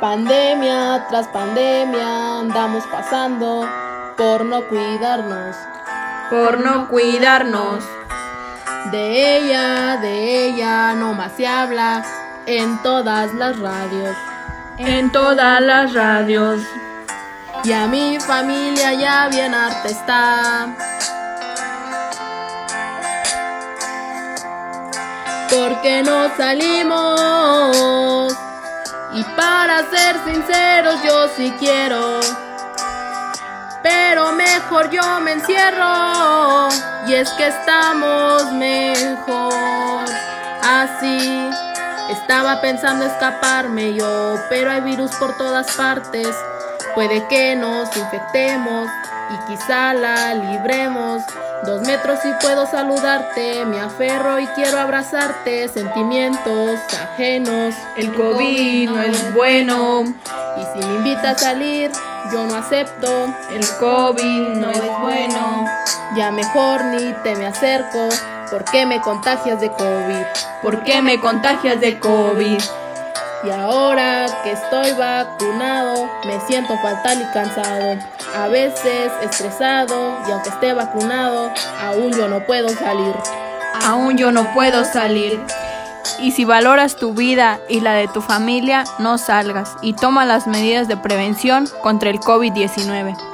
Pandemia tras pandemia andamos pasando por no cuidarnos. Por no cuidarnos. De ella, de ella no más se habla en todas las radios. En todas las radios. Y a mi familia ya bien harta está. Porque no salimos. Y para ser sinceros yo sí quiero. Pero mejor yo me encierro. Y es que estamos mejor. Así. Estaba pensando escaparme yo, pero hay virus por todas partes. Puede que nos infectemos y quizá la libremos. Dos metros y puedo saludarte, me aferro y quiero abrazarte. Sentimientos ajenos. El COVID no es bueno. Y si me invita a salir, yo no acepto. El COVID no es bueno. Ya mejor ni te me acerco. ¿Por qué me contagias de COVID? ¿Por qué me contagias de COVID? Y ahora que estoy vacunado, me siento fatal y cansado. A veces estresado y aunque esté vacunado, aún yo no puedo salir. Aún yo no puedo salir. Y si valoras tu vida y la de tu familia, no salgas y toma las medidas de prevención contra el COVID-19.